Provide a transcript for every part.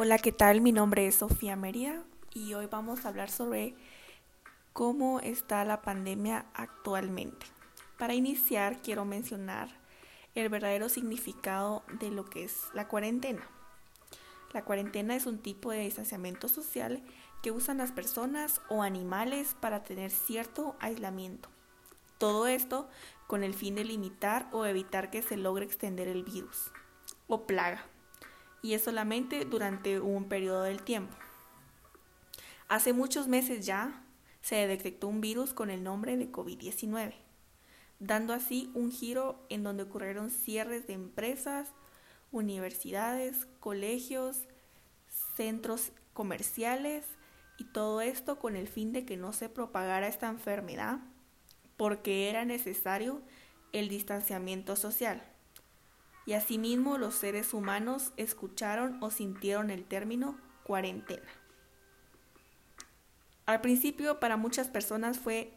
Hola, ¿qué tal? Mi nombre es Sofía Mérida y hoy vamos a hablar sobre cómo está la pandemia actualmente. Para iniciar, quiero mencionar el verdadero significado de lo que es la cuarentena. La cuarentena es un tipo de distanciamiento social que usan las personas o animales para tener cierto aislamiento. Todo esto con el fin de limitar o evitar que se logre extender el virus o plaga, y es solamente durante un periodo del tiempo. Hace muchos meses ya se detectó un virus con el nombre de COVID-19, dando así un giro en donde ocurrieron cierres de empresas, universidades, colegios, centros comerciales y todo esto con el fin de que no se propagara esta enfermedad porque era necesario el distanciamiento social. Y asimismo los seres humanos escucharon o sintieron el término cuarentena. Al principio para muchas personas fue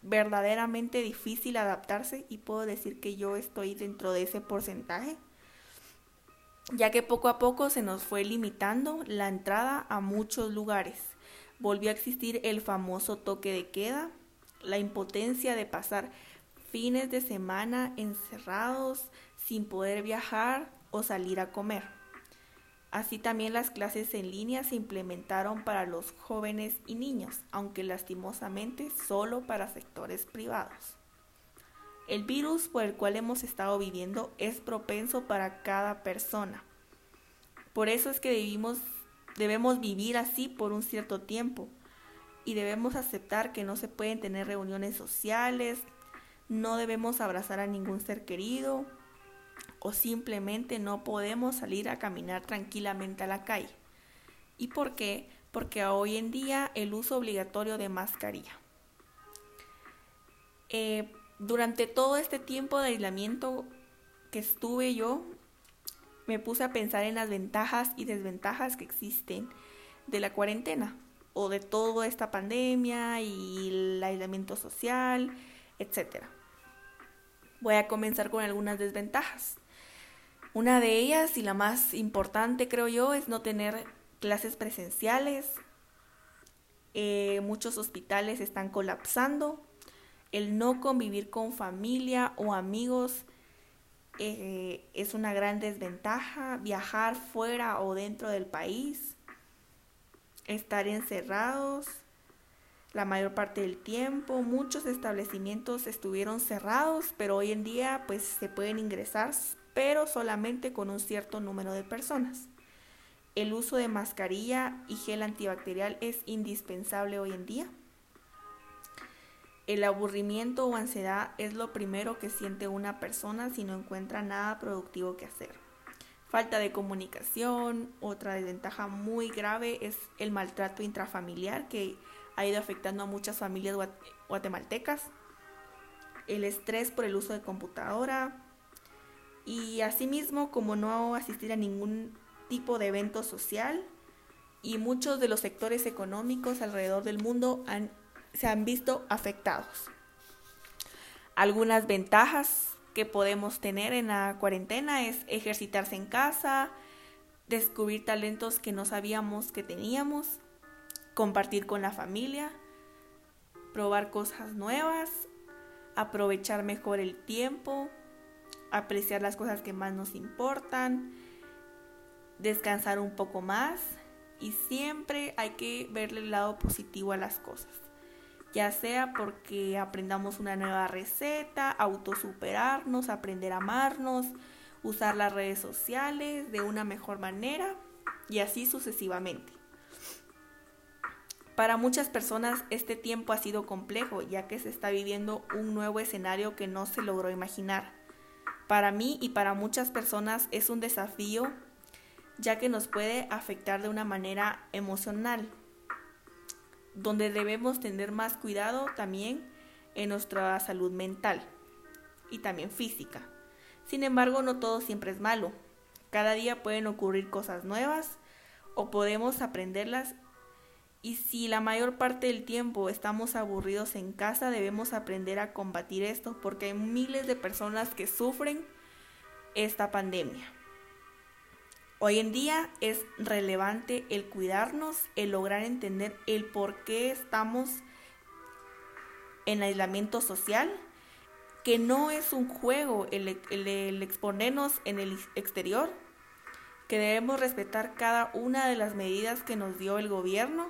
verdaderamente difícil adaptarse y puedo decir que yo estoy dentro de ese porcentaje, ya que poco a poco se nos fue limitando la entrada a muchos lugares. Volvió a existir el famoso toque de queda, la impotencia de pasar fines de semana encerrados sin poder viajar o salir a comer. Así también las clases en línea se implementaron para los jóvenes y niños, aunque lastimosamente solo para sectores privados. El virus por el cual hemos estado viviendo es propenso para cada persona. Por eso es que debimos, debemos vivir así por un cierto tiempo y debemos aceptar que no se pueden tener reuniones sociales, no debemos abrazar a ningún ser querido o simplemente no podemos salir a caminar tranquilamente a la calle. ¿Y por qué? Porque hoy en día el uso obligatorio de mascarilla. Eh, durante todo este tiempo de aislamiento que estuve yo, me puse a pensar en las ventajas y desventajas que existen de la cuarentena o de toda esta pandemia y el aislamiento social, etc. Voy a comenzar con algunas desventajas. Una de ellas y la más importante creo yo es no tener clases presenciales. Eh, muchos hospitales están colapsando. El no convivir con familia o amigos eh, es una gran desventaja. Viajar fuera o dentro del país estar encerrados la mayor parte del tiempo. Muchos establecimientos estuvieron cerrados, pero hoy en día pues se pueden ingresar, pero solamente con un cierto número de personas. El uso de mascarilla y gel antibacterial es indispensable hoy en día. El aburrimiento o ansiedad es lo primero que siente una persona si no encuentra nada productivo que hacer falta de comunicación, otra desventaja muy grave es el maltrato intrafamiliar que ha ido afectando a muchas familias guatemaltecas, el estrés por el uso de computadora y asimismo como no asistir a ningún tipo de evento social y muchos de los sectores económicos alrededor del mundo se han visto afectados. Algunas ventajas que podemos tener en la cuarentena es ejercitarse en casa, descubrir talentos que no sabíamos que teníamos, compartir con la familia, probar cosas nuevas, aprovechar mejor el tiempo, apreciar las cosas que más nos importan, descansar un poco más y siempre hay que verle el lado positivo a las cosas ya sea porque aprendamos una nueva receta, autosuperarnos, aprender a amarnos, usar las redes sociales de una mejor manera y así sucesivamente. Para muchas personas este tiempo ha sido complejo ya que se está viviendo un nuevo escenario que no se logró imaginar. Para mí y para muchas personas es un desafío ya que nos puede afectar de una manera emocional, donde debemos tener más cuidado también en nuestra salud mental y también física. Sin embargo, no todo siempre es malo. Cada día pueden ocurrir cosas nuevas o podemos aprenderlas y si la mayor parte del tiempo estamos aburridos en casa, debemos aprender a combatir esto porque hay miles de personas que sufren esta pandemia. Hoy en día es relevante el cuidarnos, el lograr entender el por qué estamos en aislamiento social, que no es un juego el, exponernos en el exterior, que debemos respetar cada una de las medidas que nos dio el gobierno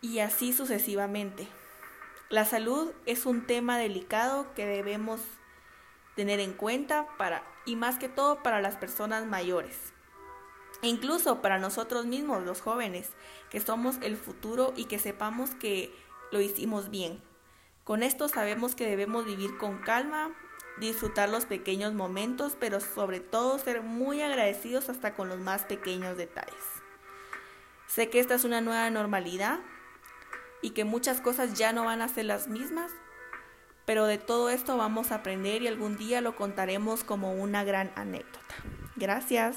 y así sucesivamente. La salud es un tema delicado que debemos tener en cuenta para y más que todo para las personas mayores. E incluso para nosotros mismos, los jóvenes, que somos el futuro y que sepamos que lo hicimos bien. Con esto sabemos que debemos vivir con calma, disfrutar los pequeños momentos, pero sobre todo ser muy agradecidos hasta con los más pequeños detalles. Sé que esta es una nueva normalidad y que muchas cosas ya no van a ser las mismas, pero de todo esto vamos a aprender y algún día lo contaremos como una gran anécdota. Gracias.